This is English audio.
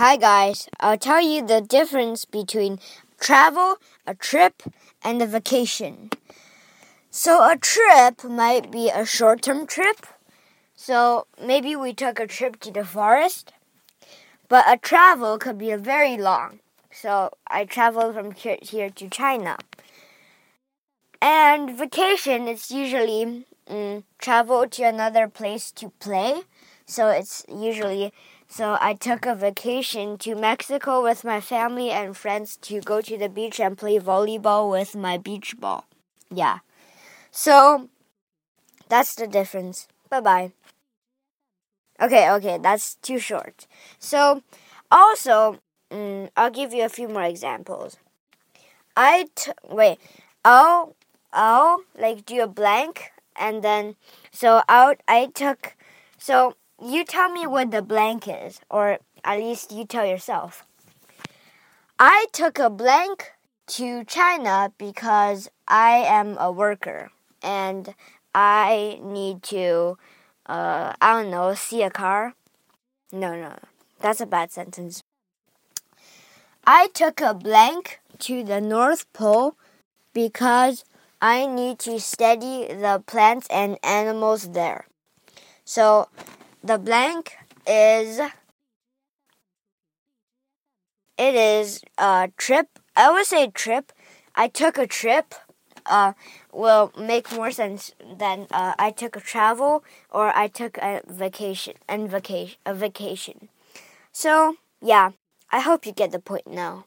Hi guys, I'll tell you the difference between travel, a trip, and a vacation. So a trip might be a short-term trip. So maybe we took a trip to the forest. But a travel could be a very long. So I traveled from here to China. And vacation is usually mm, travel to another place to play. So it's usually so I took a vacation to Mexico with my family and friends to go to the beach and play volleyball with my beach ball. Yeah. So that's the difference. Bye bye. Okay, okay, that's too short. So also, mm, I'll give you a few more examples. I t- wait. I'll I'll like do a blank and then so out I took so you tell me what the blank is, or at least you tell yourself. I took a blank to China because I am a worker and I need to, uh, I don't know, see a car. No, no, that's a bad sentence. I took a blank to the North Pole because I need to study the plants and animals there. So the blank is it is a trip. I would say trip. I took a trip. Uh, will make more sense than uh, I took a travel or I took a vacation and vacation a vacation. So yeah, I hope you get the point now.